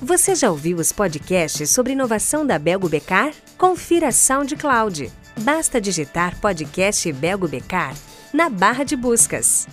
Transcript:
Você já ouviu os podcasts sobre inovação da Belgo Becar? Confira a SoundCloud. Basta digitar podcast Belgo Becar na barra de buscas.